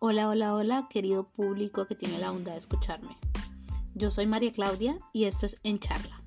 Hola, hola, hola, querido público que tiene la bondad de escucharme. Yo soy María Claudia y esto es En Charla.